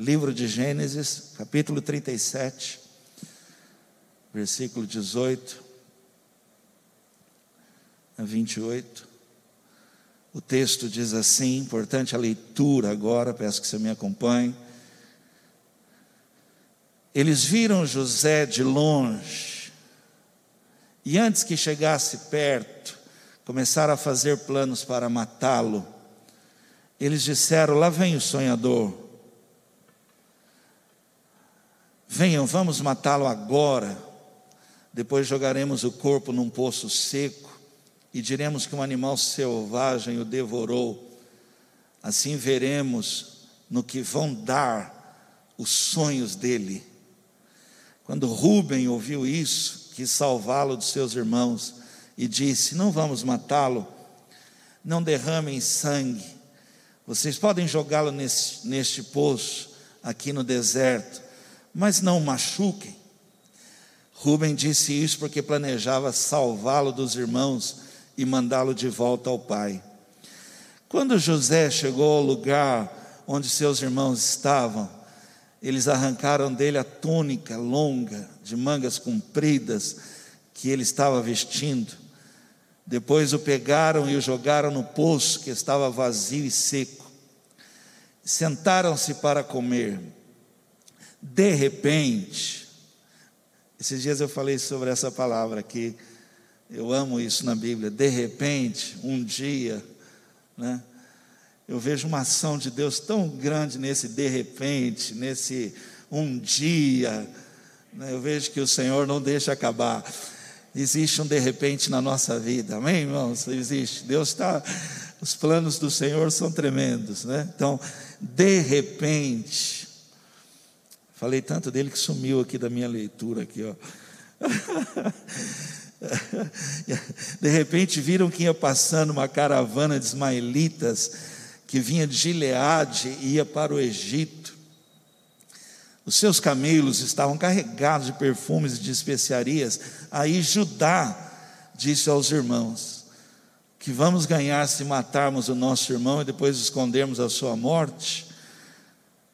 livro de Gênesis, capítulo 37, versículo 18 a 28. O texto diz assim, importante a leitura agora, peço que você me acompanhe. Eles viram José de longe, e antes que chegasse perto, começaram a fazer planos para matá-lo. Eles disseram: Lá vem o sonhador. Venham, vamos matá-lo agora. Depois jogaremos o corpo num poço seco e diremos que um animal selvagem o devorou. Assim veremos no que vão dar os sonhos dele. Quando Rubem ouviu isso, quis salvá-lo dos seus irmãos e disse: Não vamos matá-lo, não derramem sangue, vocês podem jogá-lo neste, neste poço, aqui no deserto, mas não o machuquem. Rubem disse isso porque planejava salvá-lo dos irmãos e mandá-lo de volta ao pai. Quando José chegou ao lugar onde seus irmãos estavam, eles arrancaram dele a túnica longa, de mangas compridas, que ele estava vestindo. Depois o pegaram e o jogaram no poço que estava vazio e seco. Sentaram-se para comer. De repente, esses dias eu falei sobre essa palavra aqui, eu amo isso na Bíblia. De repente, um dia, né? Eu vejo uma ação de Deus tão grande nesse de repente, nesse um dia. Né? Eu vejo que o Senhor não deixa acabar. Existe um de repente na nossa vida, amém, irmãos? Existe. Deus está. Os planos do Senhor são tremendos, né? Então, de repente, falei tanto dele que sumiu aqui da minha leitura aqui, ó. De repente viram que ia passando uma caravana de ismaelitas que vinha de Gileade e ia para o Egito. Os seus camelos estavam carregados de perfumes e de especiarias. Aí Judá disse aos irmãos: Que vamos ganhar se matarmos o nosso irmão e depois escondermos a sua morte?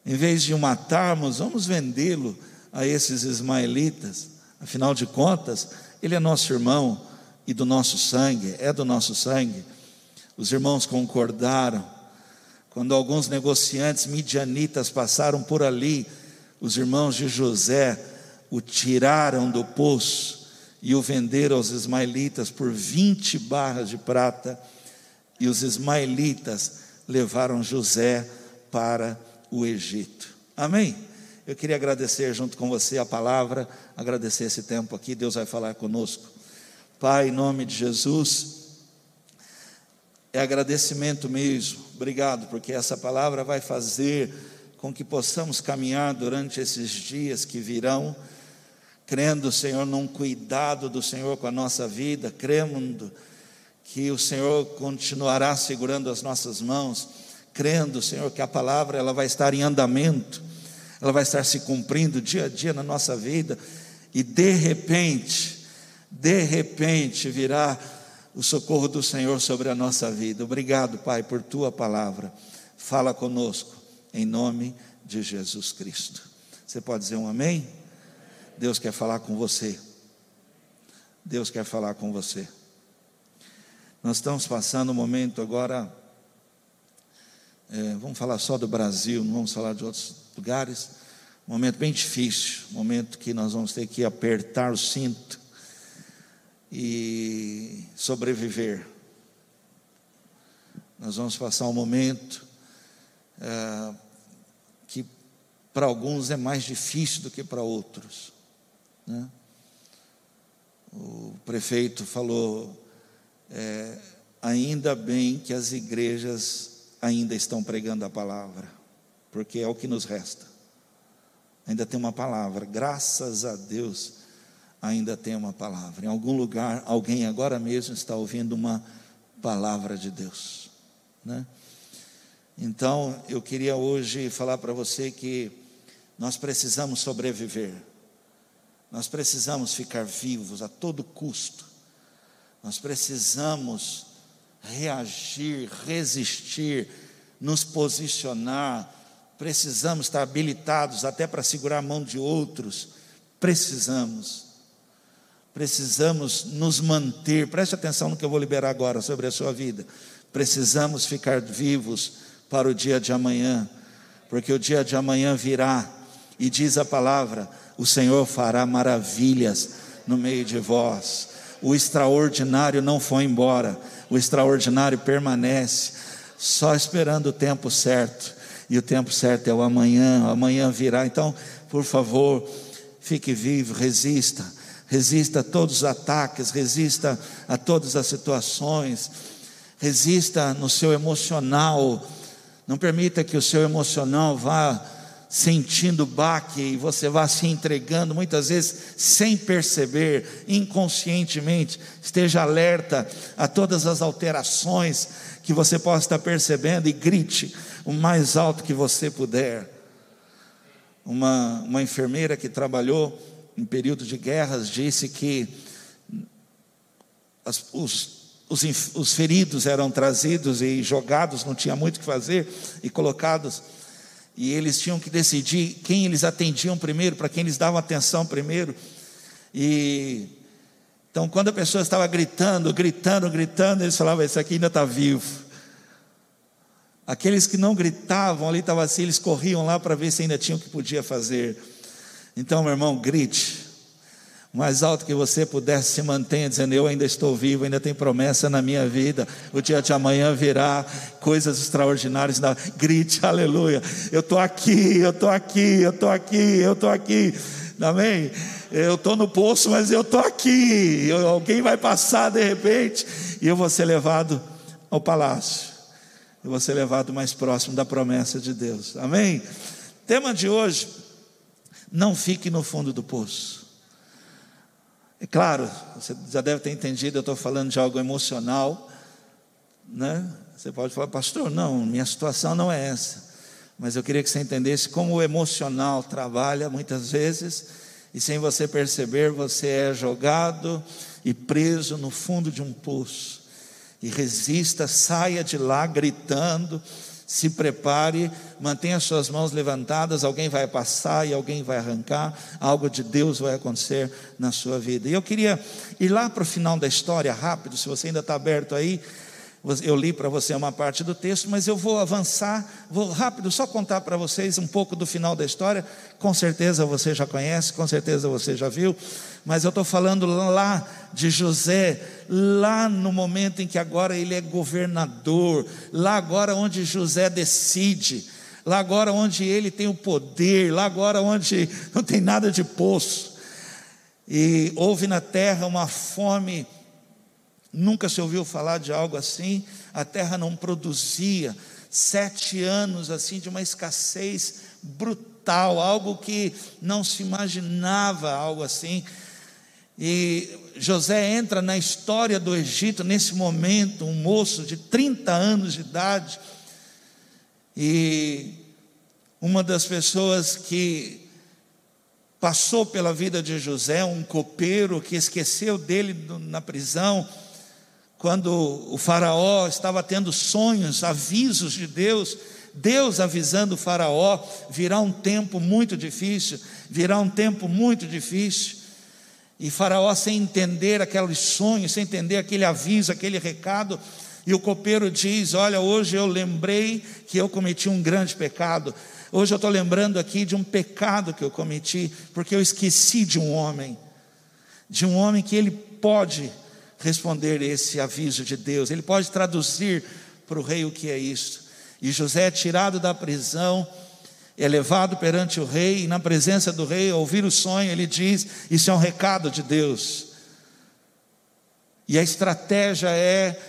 Em vez de o matarmos, vamos vendê-lo a esses ismaelitas. Afinal de contas, ele é nosso irmão e do nosso sangue, é do nosso sangue. Os irmãos concordaram. Quando alguns negociantes midianitas passaram por ali, os irmãos de José o tiraram do poço e o venderam aos ismaelitas por 20 barras de prata, e os ismaelitas levaram José para o Egito. Amém? Eu queria agradecer junto com você a palavra, agradecer esse tempo aqui, Deus vai falar conosco. Pai, em nome de Jesus, é agradecimento mesmo. Obrigado, porque essa palavra vai fazer com que possamos caminhar durante esses dias que virão, crendo, Senhor, num cuidado do Senhor com a nossa vida, crendo que o Senhor continuará segurando as nossas mãos, crendo, Senhor, que a palavra ela vai estar em andamento, ela vai estar se cumprindo dia a dia na nossa vida, e de repente, de repente virá o socorro do Senhor sobre a nossa vida. Obrigado, Pai, por tua palavra. Fala conosco, em nome de Jesus Cristo. Você pode dizer um amém? Deus quer falar com você. Deus quer falar com você. Nós estamos passando um momento agora. É, vamos falar só do Brasil, não vamos falar de outros lugares. Um momento bem difícil, um momento que nós vamos ter que apertar o cinto e sobreviver. Nós vamos passar um momento é, que para alguns é mais difícil do que para outros. Né? O prefeito falou: é, ainda bem que as igrejas ainda estão pregando a palavra, porque é o que nos resta. Ainda tem uma palavra, graças a Deus ainda tem uma palavra. Em algum lugar, alguém agora mesmo está ouvindo uma palavra de Deus. Né? Então, eu queria hoje falar para você que nós precisamos sobreviver, nós precisamos ficar vivos a todo custo, nós precisamos reagir, resistir, nos posicionar precisamos estar habilitados até para segurar a mão de outros, precisamos. Precisamos nos manter, preste atenção no que eu vou liberar agora sobre a sua vida. Precisamos ficar vivos para o dia de amanhã, porque o dia de amanhã virá, e diz a palavra: o Senhor fará maravilhas no meio de vós. O extraordinário não foi embora, o extraordinário permanece, só esperando o tempo certo. E o tempo certo é o amanhã, o amanhã virá. Então, por favor, fique vivo, resista, resista a todos os ataques, resista a todas as situações, resista no seu emocional. Não permita que o seu emocional vá sentindo baque e você vá se entregando, muitas vezes sem perceber, inconscientemente. Esteja alerta a todas as alterações que você possa estar percebendo e grite o mais alto que você puder. Uma, uma enfermeira que trabalhou em período de guerras disse que as, os os, os, feridos eram trazidos e jogados, não tinha muito o que fazer, e colocados e eles tinham que decidir quem eles atendiam primeiro, para quem eles davam atenção primeiro. E então, quando a pessoa estava gritando, gritando, gritando, eles falavam: Esse aqui ainda está vivo. Aqueles que não gritavam ali estavam assim, eles corriam lá para ver se ainda tinham o que podia fazer. Então, meu irmão, grite, mais alto que você pudesse se mantenha dizendo: Eu ainda estou vivo, ainda tem promessa na minha vida. O dia de amanhã virá coisas extraordinárias. Grite, aleluia. Eu estou aqui, eu estou aqui, eu estou aqui, eu estou aqui. Amém? Eu estou no poço, mas eu estou aqui. Eu, alguém vai passar de repente e eu vou ser levado ao palácio. Eu vou ser levado mais próximo da promessa de Deus. Amém? Tema de hoje: não fique no fundo do poço. É claro, você já deve ter entendido, eu estou falando de algo emocional, né? Você pode falar, pastor, não, minha situação não é essa. Mas eu queria que você entendesse como o emocional trabalha muitas vezes, e sem você perceber, você é jogado e preso no fundo de um poço. E resista, saia de lá gritando, se prepare, mantenha suas mãos levantadas, alguém vai passar e alguém vai arrancar, algo de Deus vai acontecer na sua vida. E eu queria ir lá para o final da história, rápido, se você ainda está aberto aí, eu li para você uma parte do texto, mas eu vou avançar, vou rápido só contar para vocês um pouco do final da história. Com certeza você já conhece, com certeza você já viu, mas eu estou falando lá de José, lá no momento em que agora ele é governador, lá agora onde José decide, lá agora onde ele tem o poder, lá agora onde não tem nada de poço. E houve na terra uma fome Nunca se ouviu falar de algo assim. A terra não produzia. Sete anos assim de uma escassez brutal, algo que não se imaginava, algo assim. E José entra na história do Egito nesse momento, um moço de 30 anos de idade. E uma das pessoas que passou pela vida de José, um copeiro que esqueceu dele na prisão, quando o Faraó estava tendo sonhos, avisos de Deus, Deus avisando o Faraó: virá um tempo muito difícil, virá um tempo muito difícil. E Faraó, sem entender aqueles sonhos, sem entender aquele aviso, aquele recado, e o copeiro diz: Olha, hoje eu lembrei que eu cometi um grande pecado. Hoje eu estou lembrando aqui de um pecado que eu cometi, porque eu esqueci de um homem, de um homem que ele pode responder esse aviso de Deus. Ele pode traduzir para o rei o que é isso. E José é tirado da prisão, é levado perante o rei, e na presença do rei, ao ouvir o sonho, ele diz: Isso é um recado de Deus. E a estratégia é: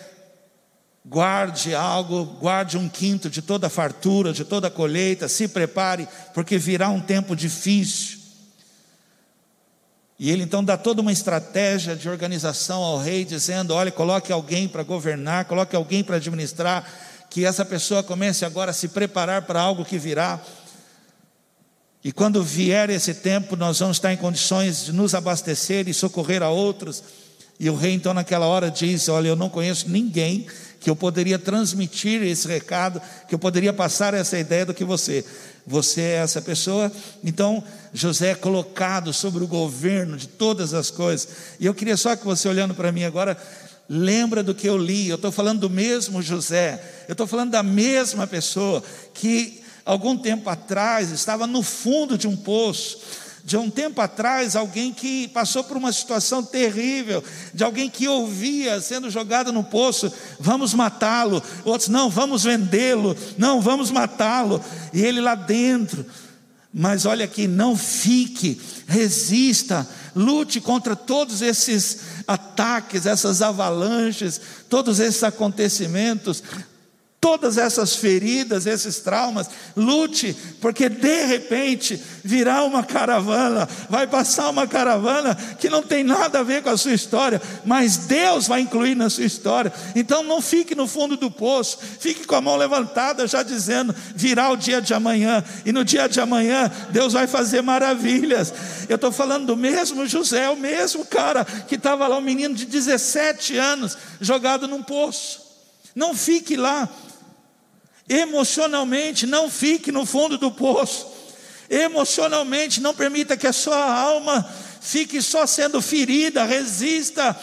guarde algo, guarde um quinto de toda a fartura, de toda a colheita, se prepare, porque virá um tempo difícil. E ele então dá toda uma estratégia de organização ao rei, dizendo: olha, coloque alguém para governar, coloque alguém para administrar, que essa pessoa comece agora a se preparar para algo que virá. E quando vier esse tempo, nós vamos estar em condições de nos abastecer e socorrer a outros. E o rei, então, naquela hora, disse: Olha, eu não conheço ninguém que eu poderia transmitir esse recado, que eu poderia passar essa ideia do que você. Você é essa pessoa. Então, José é colocado sobre o governo de todas as coisas. E eu queria só que você, olhando para mim agora, lembra do que eu li. Eu estou falando do mesmo José. Eu estou falando da mesma pessoa que, algum tempo atrás, estava no fundo de um poço de um tempo atrás, alguém que passou por uma situação terrível, de alguém que ouvia sendo jogado no poço, vamos matá-lo, outros, não, vamos vendê-lo, não, vamos matá-lo, e ele lá dentro, mas olha aqui, não fique, resista, lute contra todos esses ataques, essas avalanches, todos esses acontecimentos, todas essas feridas, esses traumas, lute, porque de repente virá uma caravana, vai passar uma caravana que não tem nada a ver com a sua história, mas Deus vai incluir na sua história. Então não fique no fundo do poço, fique com a mão levantada, já dizendo: virá o dia de amanhã, e no dia de amanhã Deus vai fazer maravilhas. Eu estou falando do mesmo José, o mesmo cara que estava lá, um menino de 17 anos, jogado num poço. Não fique lá, Emocionalmente, não fique no fundo do poço. Emocionalmente, não permita que a sua alma fique só sendo ferida. Resista,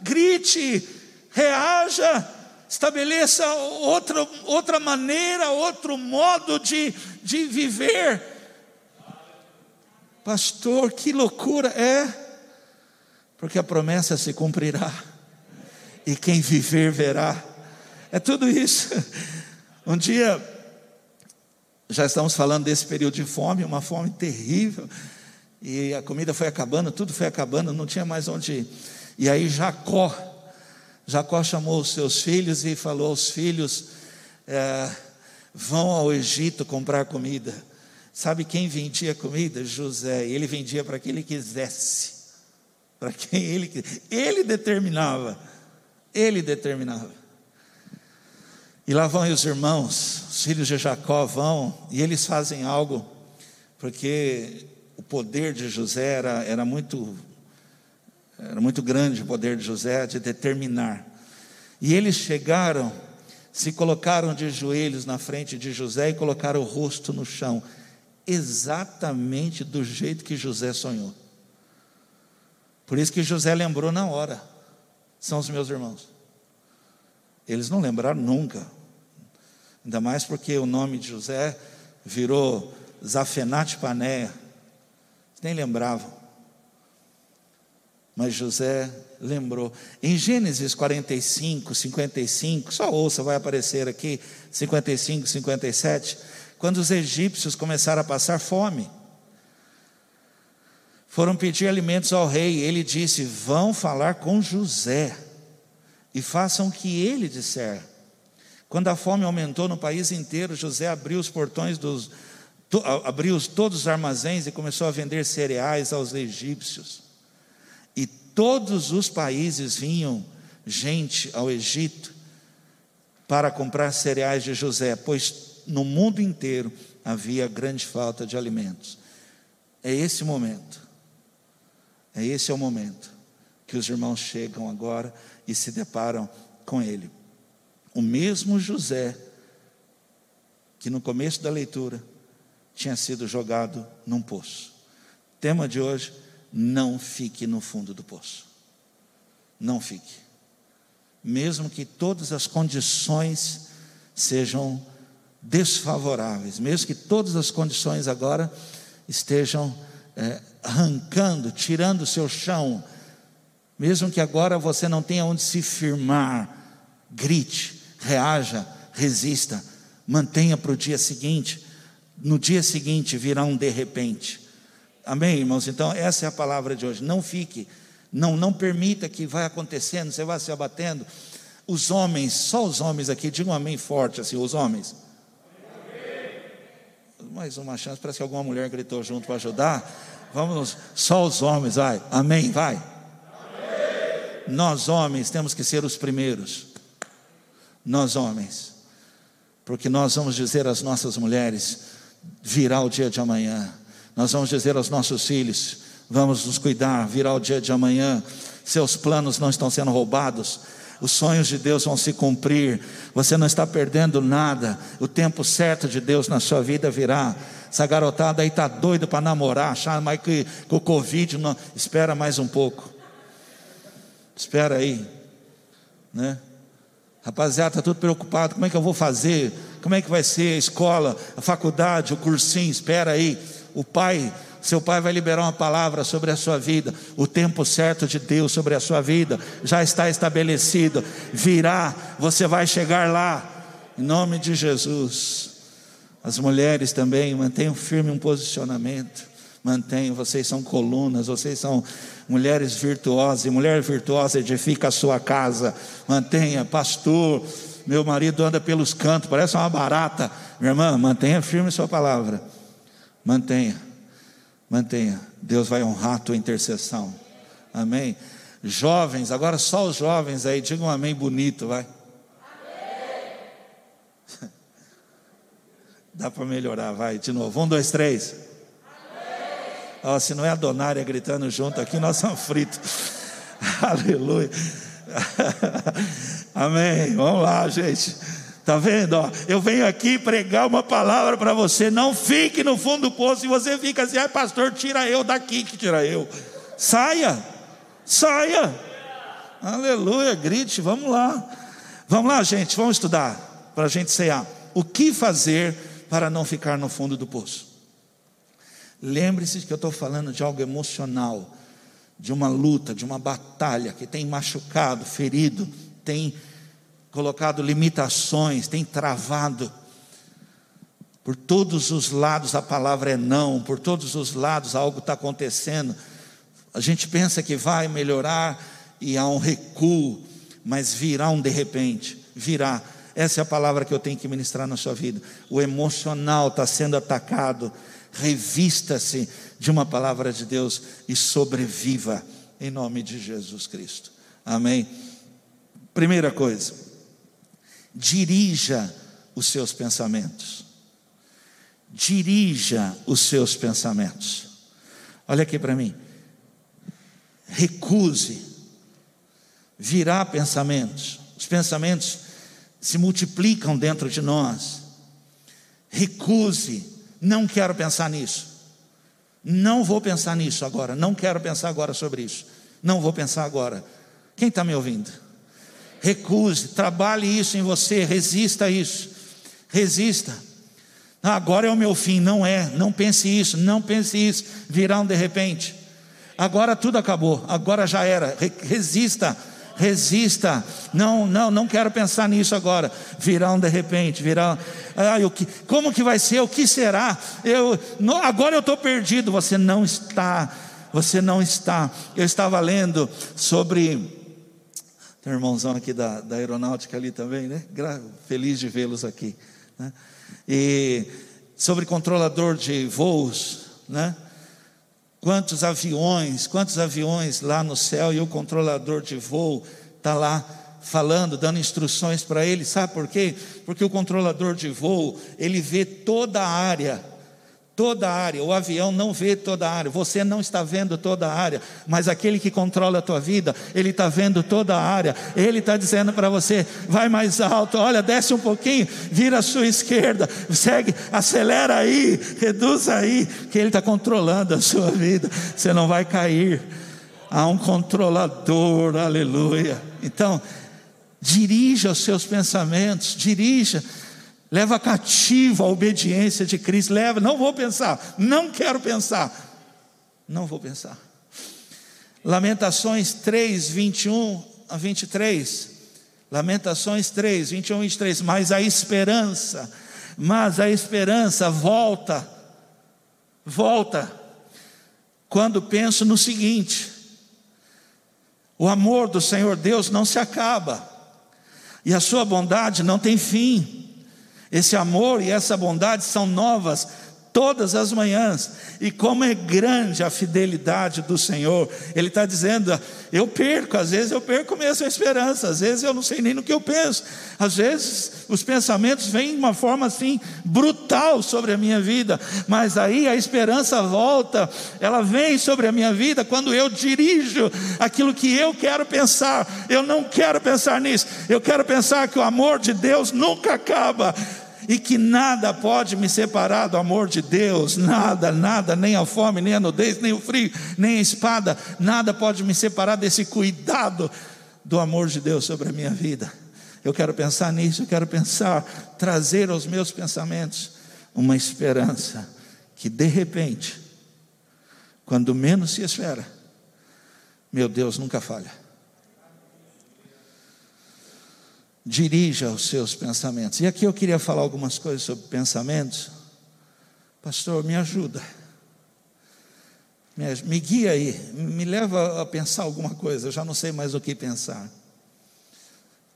grite, reaja, estabeleça outra, outra maneira, outro modo de, de viver. Pastor, que loucura é, porque a promessa se cumprirá, e quem viver verá. É tudo isso. Um dia, já estamos falando desse período de fome, uma fome terrível, e a comida foi acabando, tudo foi acabando, não tinha mais onde ir. E aí Jacó, Jacó chamou os seus filhos e falou aos filhos: é, vão ao Egito comprar comida. Sabe quem vendia comida? José. Ele vendia para quem ele quisesse. Para quem ele Ele determinava. Ele determinava. E lá vão os irmãos, os filhos de Jacó vão, e eles fazem algo, porque o poder de José era, era muito era muito grande o poder de José de determinar. E eles chegaram, se colocaram de joelhos na frente de José e colocaram o rosto no chão, exatamente do jeito que José sonhou. Por isso que José lembrou na hora. São os meus irmãos. Eles não lembraram nunca. Ainda mais porque o nome de José virou Zafenate Panéia. Nem lembravam. Mas José lembrou. Em Gênesis 45, 55, só ouça, vai aparecer aqui, 55, 57, quando os egípcios começaram a passar fome. Foram pedir alimentos ao rei, ele disse: Vão falar com José e façam o que ele disser. Quando a fome aumentou no país inteiro, José abriu os portões dos abriu todos os armazéns e começou a vender cereais aos egípcios. E todos os países vinham gente ao Egito para comprar cereais de José, pois no mundo inteiro havia grande falta de alimentos. É esse momento. É esse é o momento que os irmãos chegam agora e se deparam com ele. O mesmo José, que no começo da leitura tinha sido jogado num poço. Tema de hoje: não fique no fundo do poço. Não fique. Mesmo que todas as condições sejam desfavoráveis, mesmo que todas as condições agora estejam é, arrancando, tirando o seu chão, mesmo que agora você não tenha onde se firmar, grite, reaja, resista, mantenha para o dia seguinte. No dia seguinte virá um de repente. Amém, irmãos? Então, essa é a palavra de hoje. Não fique, não, não permita que vá acontecendo, você vá se abatendo. Os homens, só os homens aqui, digam um amém forte assim, os homens. Mais uma chance, parece que alguma mulher gritou junto para ajudar. Vamos, só os homens, vai. Amém, vai. Nós homens temos que ser os primeiros nós homens, porque nós vamos dizer às nossas mulheres: virá o dia de amanhã, nós vamos dizer aos nossos filhos: vamos nos cuidar, virá o dia de amanhã. seus planos não estão sendo roubados, os sonhos de Deus vão se cumprir, você não está perdendo nada, o tempo certo de Deus na sua vida virá. Essa garotada aí está doida para namorar, achar mais que, que o Covid não. Espera mais um pouco. Espera aí. Né? Rapaziada, está tudo preocupado. Como é que eu vou fazer? Como é que vai ser a escola, a faculdade, o cursinho? Espera aí. O pai seu pai vai liberar uma palavra sobre a sua vida. O tempo certo de Deus sobre a sua vida já está estabelecido. Virá, você vai chegar lá. Em nome de Jesus. As mulheres também mantenham firme um posicionamento. Mantenham, vocês são colunas, vocês são mulheres virtuosas, e mulher virtuosa edifica a sua casa. Mantenha, pastor. Meu marido anda pelos cantos, parece uma barata. Minha irmã, mantenha firme sua palavra. Mantenha. Mantenha. Deus vai honrar a tua intercessão. Amém. Jovens, agora só os jovens aí, digam um amém bonito, vai. Dá para melhorar, vai, de novo. Um, dois, três. Ó, se não é a Donária gritando junto aqui, nós somos fritos. Aleluia. Amém. Vamos lá, gente. Está vendo? Ó, eu venho aqui pregar uma palavra para você. Não fique no fundo do poço e você fica assim, ai pastor, tira eu daqui que tira eu. Saia, saia. Aleluia, grite, vamos lá. Vamos lá, gente, vamos estudar para a gente cear. O que fazer para não ficar no fundo do poço? Lembre-se que eu estou falando de algo emocional, de uma luta, de uma batalha que tem machucado, ferido, tem colocado limitações, tem travado. Por todos os lados a palavra é não, por todos os lados algo está acontecendo. A gente pensa que vai melhorar e há um recuo, mas virá um de repente, virá. Essa é a palavra que eu tenho que ministrar na sua vida. O emocional está sendo atacado. Revista-se de uma palavra de Deus e sobreviva em nome de Jesus Cristo. Amém. Primeira coisa, dirija os seus pensamentos. Dirija os seus pensamentos. Olha aqui para mim. Recuse virar pensamentos. Os pensamentos se multiplicam dentro de nós. Recuse, não quero pensar nisso. Não vou pensar nisso agora. Não quero pensar agora sobre isso. Não vou pensar agora. Quem está me ouvindo? recuse, trabalhe isso em você, resista a isso, resista. Ah, agora é o meu fim, não é, não pense isso, não pense isso, virá um de repente. Agora tudo acabou, agora já era, resista, resista. Não, não, não quero pensar nisso agora. Virá um de repente, virá. O que, como que vai ser? O que será? Eu, não, agora eu estou perdido. Você não está, você não está. Eu estava lendo sobre tem um irmãozão aqui da, da aeronáutica ali também, né? Feliz de vê-los aqui. Né? E sobre controlador de voos, né? Quantos aviões, quantos aviões lá no céu e o controlador de voo está lá falando, dando instruções para ele, sabe por quê? Porque o controlador de voo, ele vê toda a área toda a área. O avião não vê toda a área. Você não está vendo toda a área. Mas aquele que controla a tua vida, ele está vendo toda a área. Ele está dizendo para você: vai mais alto, olha, desce um pouquinho, vira à sua esquerda, segue, acelera aí, reduz aí, que ele está controlando a sua vida. Você não vai cair. Há um controlador, aleluia. Então, dirija os seus pensamentos, dirija leva cativo a obediência de Cristo. Leva, não vou pensar, não quero pensar, não vou pensar. Lamentações 3, 21 a 23. Lamentações 3, 21 a 23. Mas a esperança, mas a esperança volta, volta, quando penso no seguinte: o amor do Senhor Deus não se acaba, e a sua bondade não tem fim. Esse amor e essa bondade são novas todas as manhãs. E como é grande a fidelidade do Senhor. Ele está dizendo: eu perco, às vezes eu perco mesmo a esperança, às vezes eu não sei nem no que eu penso, às vezes os pensamentos vêm de uma forma assim brutal sobre a minha vida, mas aí a esperança volta, ela vem sobre a minha vida quando eu dirijo aquilo que eu quero pensar. Eu não quero pensar nisso, eu quero pensar que o amor de Deus nunca acaba e que nada pode me separar do amor de Deus, nada, nada, nem a fome, nem a nudez, nem o frio, nem a espada, nada pode me separar desse cuidado do amor de Deus sobre a minha vida. Eu quero pensar nisso, eu quero pensar, trazer aos meus pensamentos uma esperança que de repente, quando menos se espera, meu Deus nunca falha. Dirija os seus pensamentos. E aqui eu queria falar algumas coisas sobre pensamentos. Pastor, me ajuda. Me, me guia aí, me leva a pensar alguma coisa, eu já não sei mais o que pensar.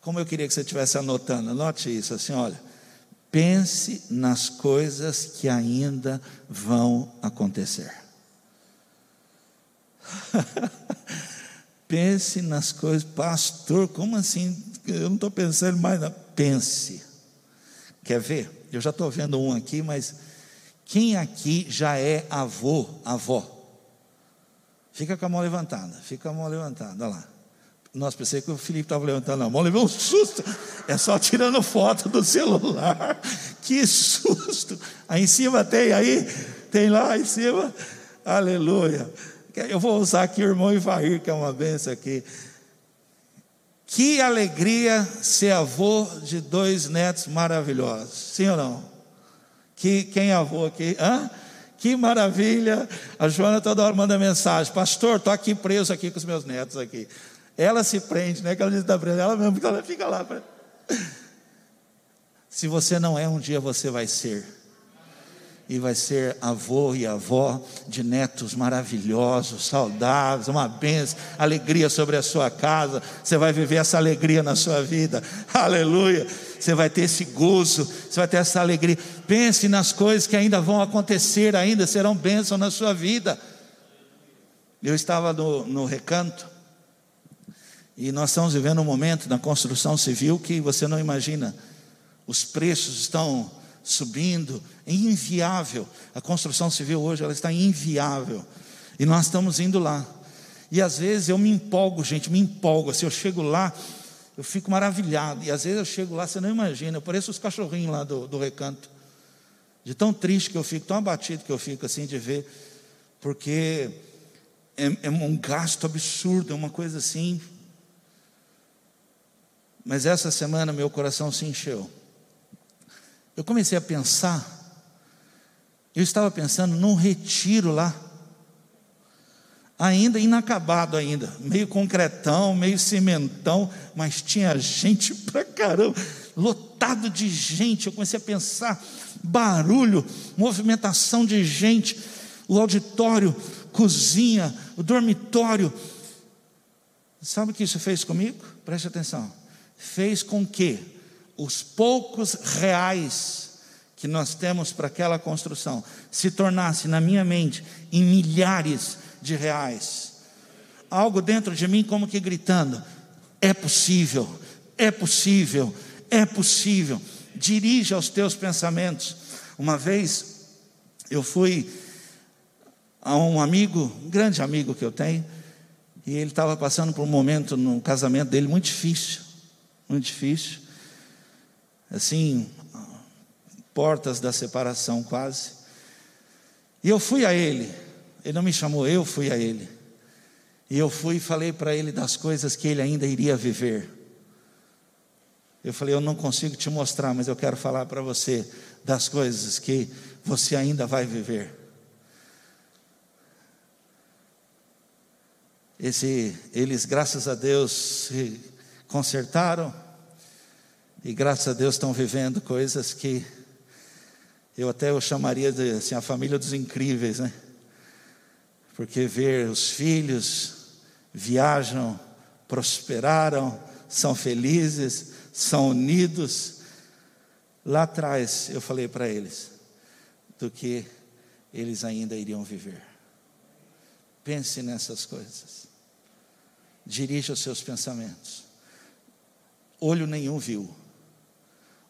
Como eu queria que você estivesse anotando, anote isso assim, olha. Pense nas coisas que ainda vão acontecer. Pense nas coisas, pastor, como assim eu não estou pensando mais na. Pense. Quer ver? Eu já estou vendo um aqui, mas quem aqui já é avô, avó? Fica com a mão levantada, fica com a mão levantada, olha lá. Nossa, pensei que o Felipe estava levantando a mão, levou um susto. É só tirando foto do celular. Que susto! Aí em cima tem aí, tem lá em cima. Aleluia. Eu vou usar aqui o irmão Ivair, que é uma benção aqui. Que alegria ser avô de dois netos maravilhosos. Sim ou não? Que, quem é avô aqui? Hã? Que maravilha. A Joana toda hora manda mensagem. Pastor, estou aqui preso aqui com os meus netos aqui. Ela se prende, né? Que ela diz está presa. Ela mesmo, ela fica lá. Se você não é, um dia você vai ser e vai ser avô e avó de netos maravilhosos, saudáveis, uma bênção, alegria sobre a sua casa. Você vai viver essa alegria na sua vida, aleluia. Você vai ter esse gozo, você vai ter essa alegria. Pense nas coisas que ainda vão acontecer, ainda serão bênçãos na sua vida. Eu estava no, no recanto, e nós estamos vivendo um momento na construção civil que você não imagina. Os preços estão subindo, é inviável. A construção civil hoje ela está inviável. E nós estamos indo lá. E às vezes eu me empolgo, gente, me empolgo. Se assim, eu chego lá, eu fico maravilhado. E às vezes eu chego lá, você não imagina, eu pareço os cachorrinhos lá do, do recanto. De tão triste que eu fico, tão abatido que eu fico assim de ver, porque é, é um gasto absurdo, é uma coisa assim. Mas essa semana meu coração se encheu eu comecei a pensar, eu estava pensando num retiro lá, ainda inacabado ainda, meio concretão, meio cimentão, mas tinha gente pra caramba, lotado de gente. Eu comecei a pensar, barulho, movimentação de gente, o auditório, cozinha, o dormitório. Sabe o que isso fez comigo? Preste atenção. Fez com que os poucos reais que nós temos para aquela construção se tornasse na minha mente em milhares de reais. Algo dentro de mim como que gritando: é possível, é possível, é possível. Dirija os teus pensamentos. Uma vez eu fui a um amigo, um grande amigo que eu tenho, e ele estava passando por um momento no casamento dele muito difícil, muito difícil assim, portas da separação quase. E eu fui a ele, ele não me chamou, eu fui a ele. E eu fui e falei para ele das coisas que ele ainda iria viver. Eu falei, eu não consigo te mostrar, mas eu quero falar para você das coisas que você ainda vai viver. Esse, eles, graças a Deus, se consertaram e graças a Deus estão vivendo coisas que eu até eu chamaria de assim, a família dos incríveis, né? Porque ver os filhos viajam, prosperaram, são felizes, são unidos. Lá atrás eu falei para eles do que eles ainda iriam viver. Pense nessas coisas. Dirija os seus pensamentos. Olho nenhum viu,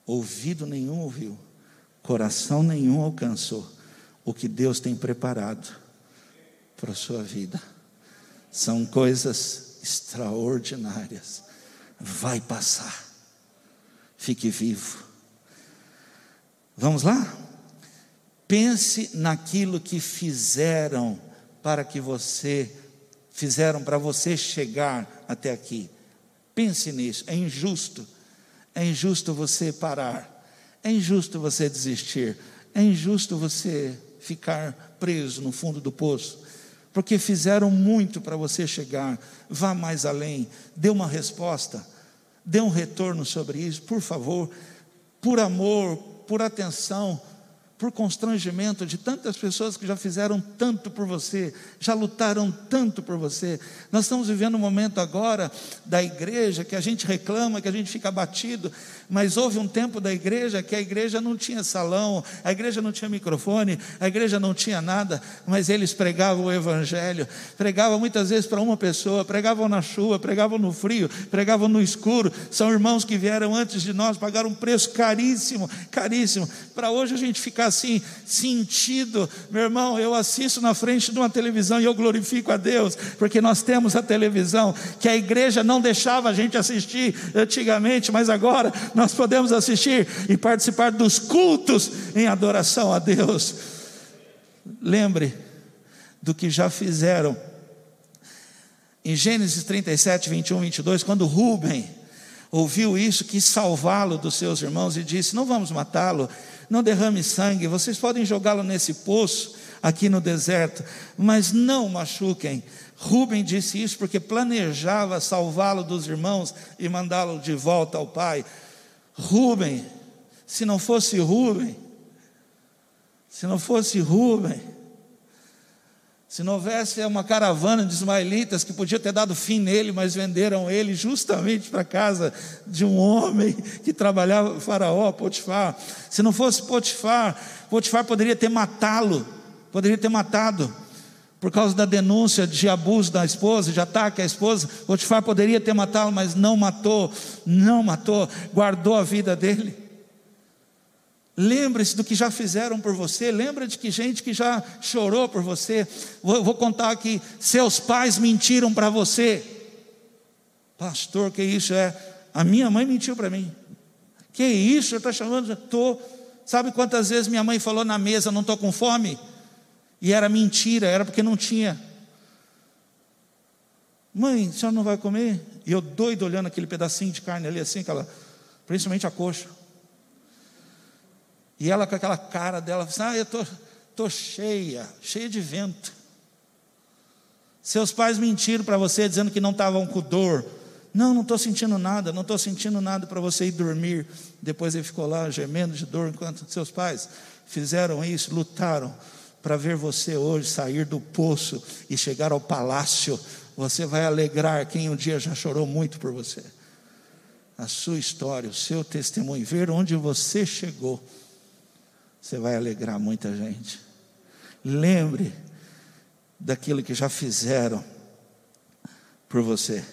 ouvido nenhum ouviu, coração nenhum alcançou o que Deus tem preparado para a sua vida. São coisas extraordinárias. Vai passar. Fique vivo. Vamos lá? Pense naquilo que fizeram para que você fizeram para você chegar até aqui. Pense nisso. É injusto. É injusto você parar. É injusto você desistir. É injusto você ficar preso no fundo do poço. Porque fizeram muito para você chegar. Vá mais além. Dê uma resposta. Dê um retorno sobre isso, por favor. Por amor, por atenção por constrangimento de tantas pessoas que já fizeram tanto por você, já lutaram tanto por você. Nós estamos vivendo um momento agora da igreja que a gente reclama, que a gente fica abatido, mas houve um tempo da igreja que a igreja não tinha salão, a igreja não tinha microfone, a igreja não tinha nada, mas eles pregavam o evangelho, pregavam muitas vezes para uma pessoa, pregavam na chuva, pregavam no frio, pregavam no escuro. São irmãos que vieram antes de nós, pagaram um preço caríssimo, caríssimo, para hoje a gente ficar assim, sentido. Meu irmão, eu assisto na frente de uma televisão e eu glorifico a Deus, porque nós temos a televisão que a igreja não deixava a gente assistir antigamente, mas agora nós podemos assistir e participar dos cultos em adoração a Deus. Lembre do que já fizeram. Em Gênesis 37, 21, 22, quando Rubem ouviu isso, quis salvá-lo dos seus irmãos e disse: Não vamos matá-lo, não derrame sangue, vocês podem jogá-lo nesse poço aqui no deserto, mas não machuquem. Rubem disse isso porque planejava salvá-lo dos irmãos e mandá-lo de volta ao pai. Rubem, se não fosse Rubem, se não fosse Rubem, se não houvesse uma caravana de ismaelitas que podia ter dado fim nele, mas venderam ele justamente para a casa de um homem que trabalhava, Faraó, Potifar. Se não fosse Potifar, Potifar poderia ter matá-lo, poderia ter matado, por causa da denúncia de abuso da esposa, de ataque à esposa. Potifar poderia ter matá-lo, mas não matou, não matou, guardou a vida dele. Lembre-se do que já fizeram por você, lembra de que gente que já chorou por você. Vou, vou contar aqui: seus pais mentiram para você. Pastor, que isso é? A minha mãe mentiu para mim. Que isso? Está chamando? Estou. Sabe quantas vezes minha mãe falou na mesa, não estou com fome? E era mentira, era porque não tinha. Mãe, a senhora não vai comer? E eu doido olhando aquele pedacinho de carne ali, assim, aquela, principalmente a coxa. E ela com aquela cara dela, assim, ah, eu tô, tô cheia, cheia de vento. Seus pais mentiram para você dizendo que não estavam com dor. Não, não estou sentindo nada, não estou sentindo nada para você ir dormir. Depois ele ficou lá gemendo de dor, enquanto seus pais fizeram isso, lutaram para ver você hoje sair do poço e chegar ao palácio. Você vai alegrar quem um dia já chorou muito por você. A sua história, o seu testemunho, ver onde você chegou você vai alegrar muita gente. Lembre daquilo que já fizeram por você.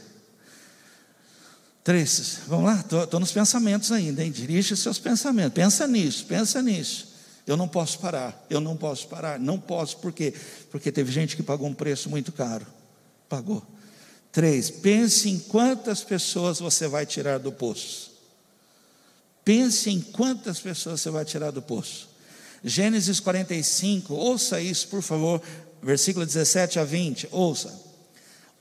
Três, vamos lá, estou nos pensamentos ainda, hein? Dirige seus pensamentos, pensa nisso, pensa nisso. Eu não posso parar, eu não posso parar, não posso, por quê? Porque teve gente que pagou um preço muito caro. Pagou. Três, pense em quantas pessoas você vai tirar do poço. Pense em quantas pessoas você vai tirar do poço. Gênesis 45, ouça isso, por favor, versículo 17 a 20, ouça.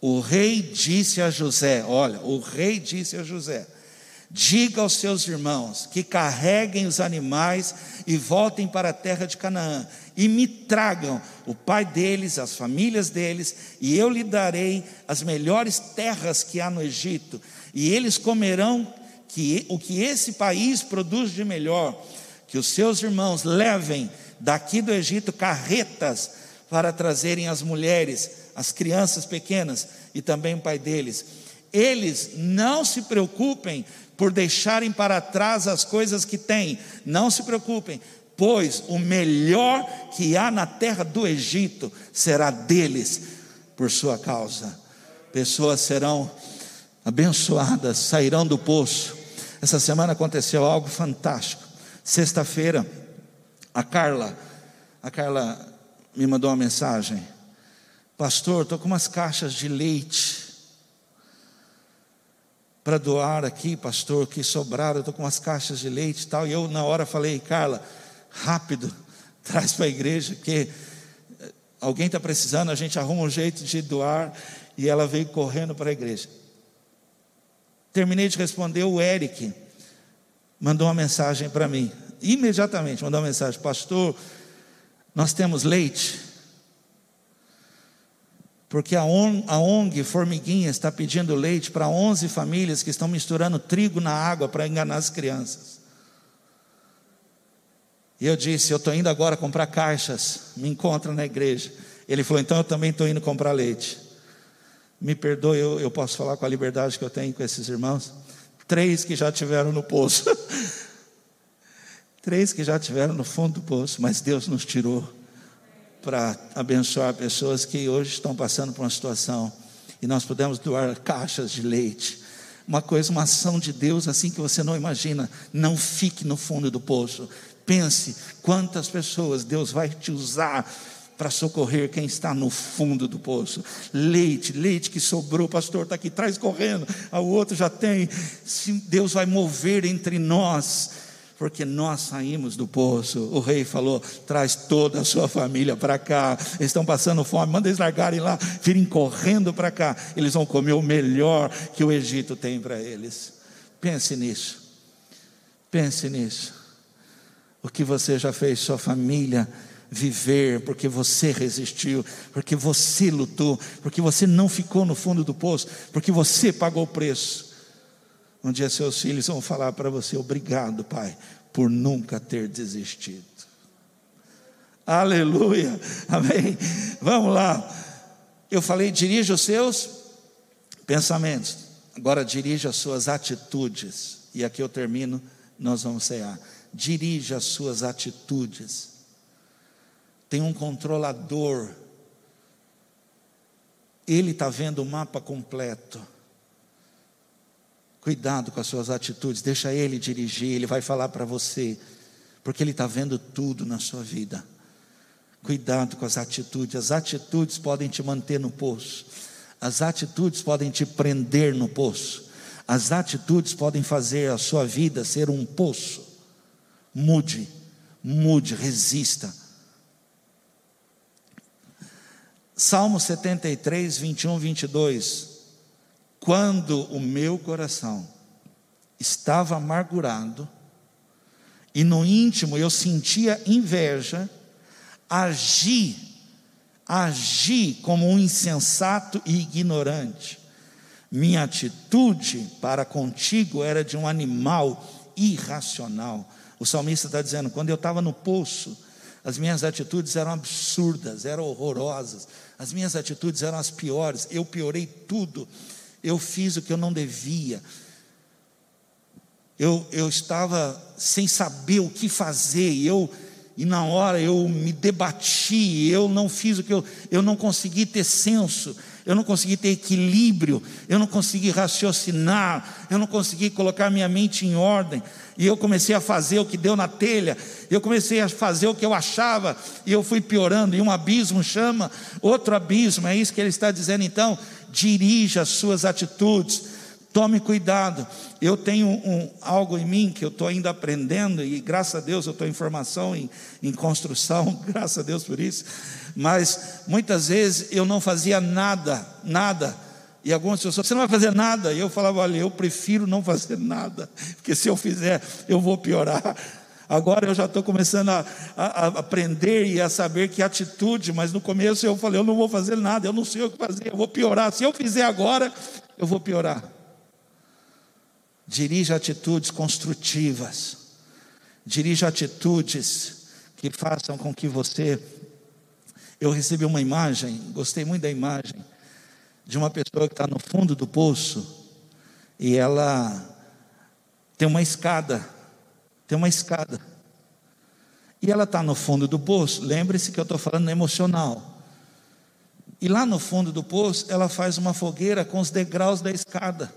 O rei disse a José: Olha, o rei disse a José: Diga aos seus irmãos que carreguem os animais e voltem para a terra de Canaã e me tragam o pai deles, as famílias deles, e eu lhe darei as melhores terras que há no Egito, e eles comerão que, o que esse país produz de melhor que os seus irmãos levem daqui do Egito carretas para trazerem as mulheres, as crianças pequenas e também o pai deles. Eles não se preocupem por deixarem para trás as coisas que têm, não se preocupem, pois o melhor que há na terra do Egito será deles por sua causa. Pessoas serão abençoadas, sairão do poço. Essa semana aconteceu algo fantástico. Sexta-feira, a Carla, a Carla me mandou uma mensagem. Pastor, estou com umas caixas de leite para doar aqui, pastor, que sobraram, estou com umas caixas de leite e tal. E eu, na hora, falei, Carla, rápido, traz para a igreja, que eh, alguém está precisando, a gente arruma um jeito de doar. E ela veio correndo para a igreja. Terminei de responder, o Eric mandou uma mensagem para mim. Imediatamente mandou uma mensagem: Pastor, nós temos leite. Porque a ONG Formiguinha está pedindo leite para 11 famílias que estão misturando trigo na água para enganar as crianças. E eu disse: Eu estou indo agora comprar caixas, me encontra na igreja. Ele falou: Então eu também estou indo comprar leite. Me perdoe, eu, eu posso falar com a liberdade que eu tenho com esses irmãos? Três que já tiveram no poço. Três que já tiveram no fundo do poço, mas Deus nos tirou para abençoar pessoas que hoje estão passando por uma situação e nós podemos doar caixas de leite. Uma coisa, uma ação de Deus assim que você não imagina. Não fique no fundo do poço. Pense quantas pessoas Deus vai te usar para socorrer quem está no fundo do poço. Leite, leite que sobrou, pastor está aqui atrás correndo, o outro já tem. Deus vai mover entre nós porque nós saímos do poço. O rei falou: traz toda a sua família para cá. Eles estão passando fome, manda eles largarem lá, virem correndo para cá. Eles vão comer o melhor que o Egito tem para eles. Pense nisso. Pense nisso. O que você já fez, sua família viver, porque você resistiu, porque você lutou, porque você não ficou no fundo do poço, porque você pagou o preço. Um dia seus filhos vão falar para você: obrigado, pai, por nunca ter desistido. Aleluia, amém. Vamos lá. Eu falei, dirija os seus pensamentos, agora dirija as suas atitudes. E aqui eu termino, nós vamos cear. Dirija as suas atitudes. Tem um controlador, ele está vendo o mapa completo. Cuidado com as suas atitudes, deixa Ele dirigir, Ele vai falar para você, porque Ele está vendo tudo na sua vida. Cuidado com as atitudes, as atitudes podem te manter no poço, as atitudes podem te prender no poço, as atitudes podem fazer a sua vida ser um poço. Mude, mude, resista. Salmo 73, 21, 22 quando o meu coração estava amargurado e no íntimo eu sentia inveja, agi, agi como um insensato e ignorante. Minha atitude para contigo era de um animal irracional. O salmista está dizendo: quando eu estava no poço, as minhas atitudes eram absurdas, eram horrorosas, as minhas atitudes eram as piores, eu piorei tudo. Eu fiz o que eu não devia, eu, eu estava sem saber o que fazer, e eu e na hora eu me debati, eu não fiz o que eu, eu não consegui ter senso, eu não consegui ter equilíbrio, eu não consegui raciocinar, eu não consegui colocar minha mente em ordem, e eu comecei a fazer o que deu na telha, eu comecei a fazer o que eu achava, e eu fui piorando, e um abismo chama outro abismo, é isso que ele está dizendo então, dirija as suas atitudes, tome cuidado. Eu tenho um, algo em mim que eu estou ainda aprendendo, e graças a Deus eu estou em formação, em, em construção, graças a Deus por isso. Mas muitas vezes eu não fazia nada, nada. E algumas pessoas, você não vai fazer nada. E eu falava, olha, eu prefiro não fazer nada, porque se eu fizer, eu vou piorar. Agora eu já estou começando a, a, a, aprender e a saber que atitude, mas no começo eu falei, eu não vou fazer nada, eu não sei o que fazer, eu vou piorar. Se eu fizer agora, eu vou piorar. Dirija atitudes construtivas, dirija atitudes que façam com que você. Eu recebi uma imagem, gostei muito da imagem, de uma pessoa que está no fundo do poço e ela tem uma escada tem uma escada. E ela está no fundo do poço, lembre-se que eu estou falando emocional. E lá no fundo do poço, ela faz uma fogueira com os degraus da escada.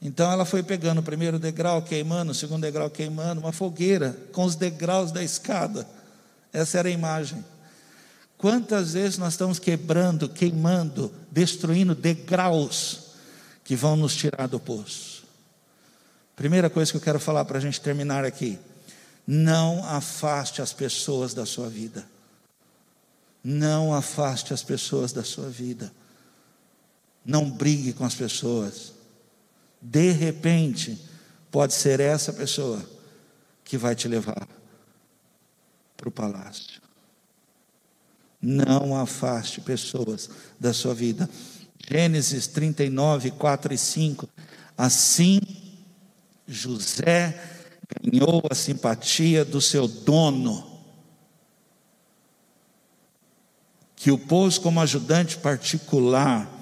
Então ela foi pegando o primeiro degrau, queimando, o segundo degrau queimando, uma fogueira com os degraus da escada. Essa era a imagem. Quantas vezes nós estamos quebrando, queimando, destruindo degraus que vão nos tirar do poço? Primeira coisa que eu quero falar para a gente terminar aqui: não afaste as pessoas da sua vida. Não afaste as pessoas da sua vida. Não brigue com as pessoas. De repente, pode ser essa pessoa que vai te levar para o palácio. Não afaste pessoas da sua vida. Gênesis 39, 4 e 5. Assim, José ganhou a simpatia do seu dono, que o pôs como ajudante particular.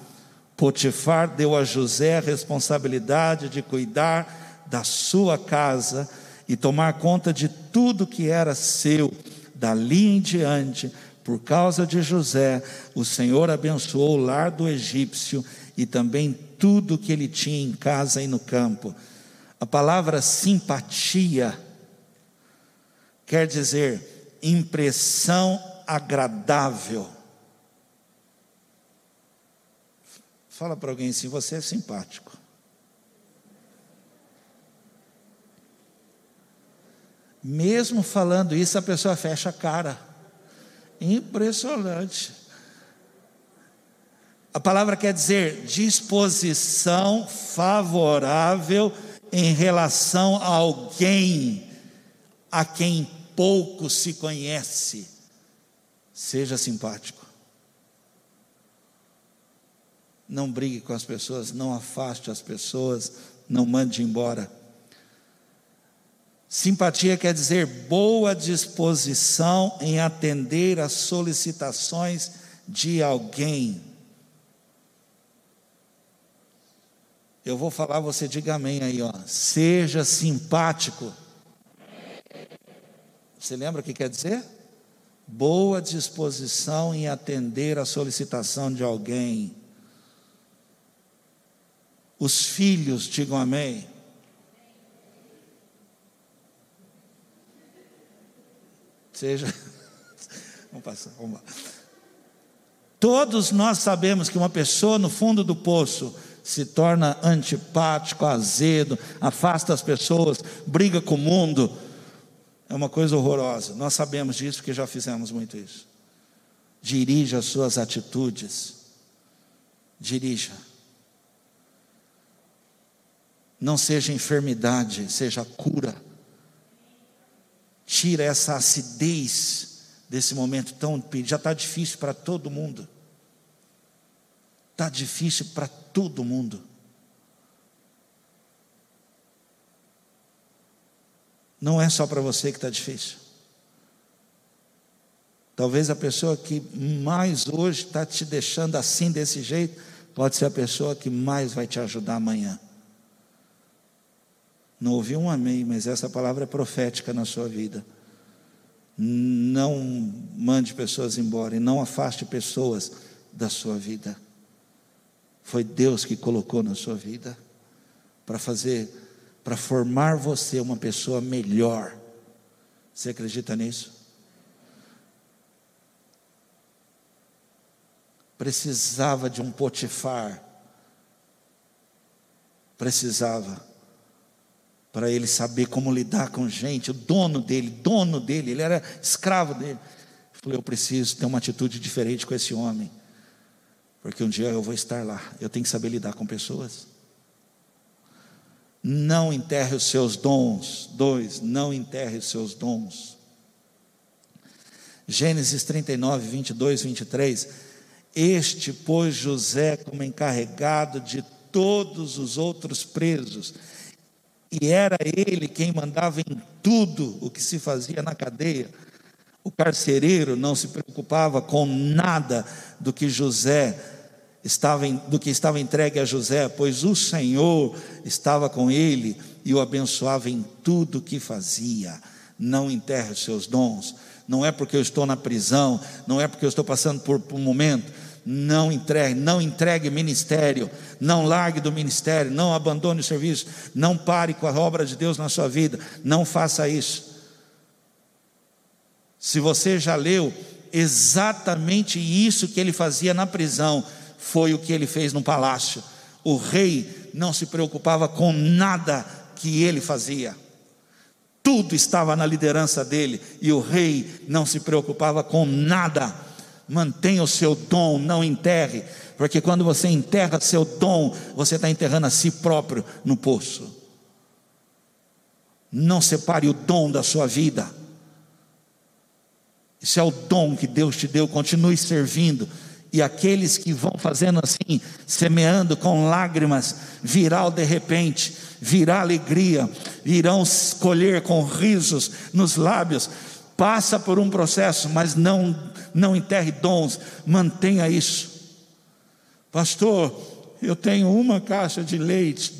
Potifar deu a José a responsabilidade de cuidar da sua casa e tomar conta de tudo que era seu. Dali em diante, por causa de José, o Senhor abençoou o lar do egípcio e também tudo que ele tinha em casa e no campo. A palavra simpatia quer dizer impressão agradável. Fala para alguém assim: você é simpático. Mesmo falando isso, a pessoa fecha a cara. Impressionante. A palavra quer dizer disposição favorável em relação a alguém a quem pouco se conhece. Seja simpático. Não brigue com as pessoas, não afaste as pessoas, não mande embora. Simpatia quer dizer boa disposição em atender às solicitações de alguém. Eu vou falar, você diga amém aí, ó. Seja simpático. Você lembra o que quer dizer? Boa disposição em atender à solicitação de alguém. Os filhos, digam amém. Seja. vamos passar, vamos lá. Todos nós sabemos que uma pessoa no fundo do poço se torna antipático, azedo, afasta as pessoas, briga com o mundo. É uma coisa horrorosa. Nós sabemos disso porque já fizemos muito isso. Dirija as suas atitudes. Dirija. Não seja enfermidade, seja cura. Tira essa acidez desse momento tão. Já está difícil para todo mundo. Está difícil para todo mundo. Não é só para você que está difícil. Talvez a pessoa que mais hoje está te deixando assim, desse jeito, pode ser a pessoa que mais vai te ajudar amanhã. Não ouvi um amém, mas essa palavra é profética na sua vida. Não mande pessoas embora e não afaste pessoas da sua vida. Foi Deus que colocou na sua vida para fazer, para formar você uma pessoa melhor. Você acredita nisso? Precisava de um Potifar. Precisava para ele saber como lidar com gente, o dono dele, dono dele, ele era escravo dele. Eu falei, eu preciso ter uma atitude diferente com esse homem, porque um dia eu vou estar lá, eu tenho que saber lidar com pessoas. Não enterre os seus dons. Dois, não enterre os seus dons. Gênesis 39, 22, 23. Este pôs José como encarregado de todos os outros presos e era ele quem mandava em tudo o que se fazia na cadeia. O carcereiro não se preocupava com nada do que José estava do que estava entregue a José, pois o Senhor estava com ele e o abençoava em tudo que fazia. Não enterre os seus dons. Não é porque eu estou na prisão, não é porque eu estou passando por um momento. Não entregue, não entregue ministério, não largue do ministério, não abandone o serviço, não pare com a obra de Deus na sua vida, não faça isso. Se você já leu, exatamente isso que ele fazia na prisão foi o que ele fez no palácio. O rei não se preocupava com nada que ele fazia. Tudo estava na liderança dele e o rei não se preocupava com nada. Mantenha o seu dom, não enterre, porque quando você enterra seu dom, você está enterrando a si próprio no poço. Não separe o dom da sua vida. Isso é o dom que Deus te deu, continue servindo. E aqueles que vão fazendo assim, semeando com lágrimas, virá de repente, virá alegria, irão colher com risos nos lábios. Passa por um processo, mas não, não enterre dons, mantenha isso. Pastor, eu tenho uma caixa de leite,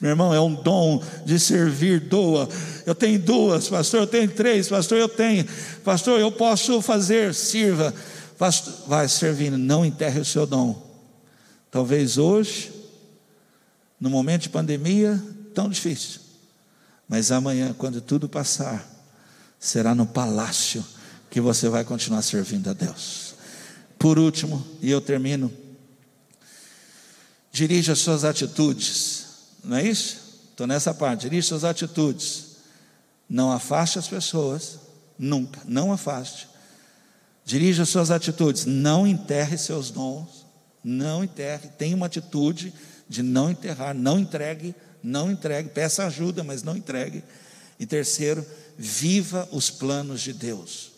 meu irmão, é um dom de servir, doa. Eu tenho duas, pastor, eu tenho três, pastor, eu tenho. Pastor, eu posso fazer, sirva. Pastor, vai servindo, não enterre o seu dom. Talvez hoje, no momento de pandemia, tão difícil. Mas amanhã, quando tudo passar, será no palácio que você vai continuar servindo a Deus. Por último, e eu termino, dirija suas atitudes não é isso? Estou nessa parte. Dirige suas atitudes. Não afaste as pessoas, nunca, não afaste. Dirija suas atitudes, não enterre seus dons, não enterre, tenha uma atitude de não enterrar, não entregue, não entregue, peça ajuda, mas não entregue. E terceiro, viva os planos de Deus.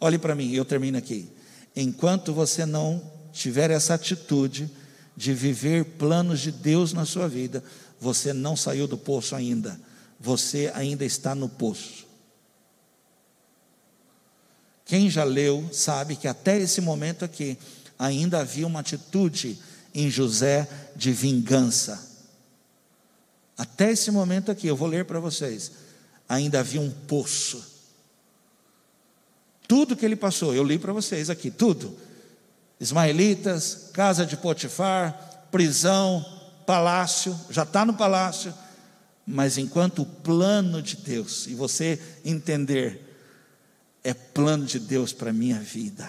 Olhe para mim, eu termino aqui. Enquanto você não tiver essa atitude, de viver planos de Deus na sua vida, você não saiu do poço ainda, você ainda está no poço. Quem já leu sabe que até esse momento aqui ainda havia uma atitude em José de vingança. Até esse momento aqui, eu vou ler para vocês, ainda havia um poço. Tudo que ele passou, eu li para vocês aqui, tudo ismaelitas, casa de Potifar, prisão, palácio, já está no palácio, mas enquanto o plano de Deus, e você entender, é plano de Deus para a minha vida.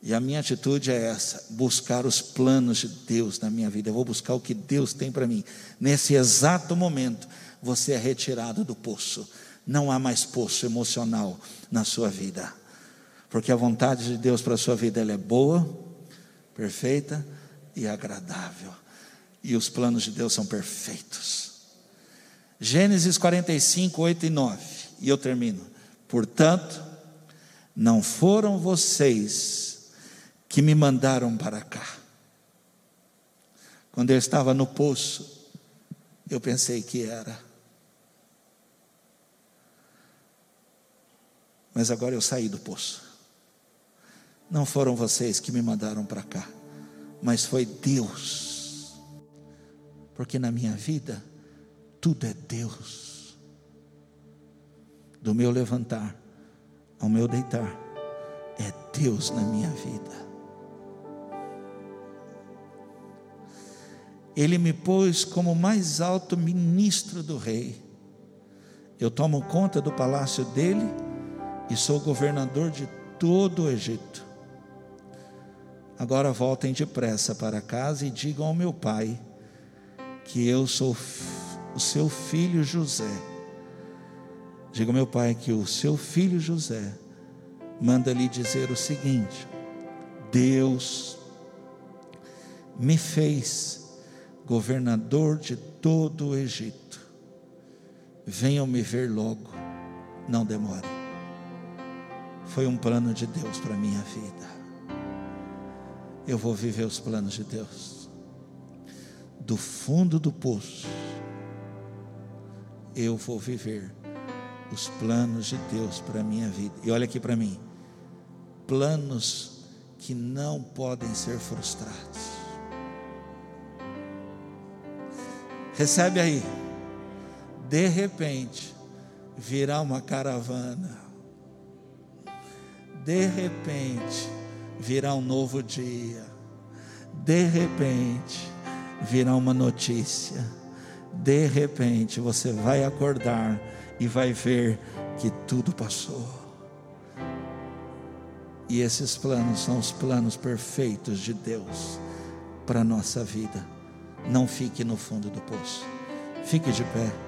E a minha atitude é essa: buscar os planos de Deus na minha vida. Eu vou buscar o que Deus tem para mim. Nesse exato momento, você é retirado do poço. Não há mais poço emocional na sua vida porque a vontade de Deus para a sua vida ela é boa, perfeita e agradável. E os planos de Deus são perfeitos. Gênesis 45, 8 e 9. E eu termino. Portanto, não foram vocês que me mandaram para cá. Quando eu estava no poço, eu pensei que era. Mas agora eu saí do poço. Não foram vocês que me mandaram para cá, mas foi Deus. Porque na minha vida, tudo é Deus. Do meu levantar ao meu deitar, é Deus na minha vida. Ele me pôs como mais alto ministro do rei. Eu tomo conta do palácio dele e sou governador de todo o Egito. Agora voltem depressa para casa e digam ao meu pai que eu sou o seu filho José. Diga ao meu pai que o seu filho José manda lhe dizer o seguinte: Deus me fez governador de todo o Egito. Venham me ver logo, não demore. Foi um plano de Deus para a minha vida eu vou viver os planos de Deus. Do fundo do poço, eu vou viver os planos de Deus para a minha vida. E olha aqui para mim: planos que não podem ser frustrados. Recebe aí. De repente, virá uma caravana. De repente, virá um novo dia. De repente, virá uma notícia. De repente, você vai acordar e vai ver que tudo passou. E esses planos são os planos perfeitos de Deus para a nossa vida. Não fique no fundo do poço. Fique de pé.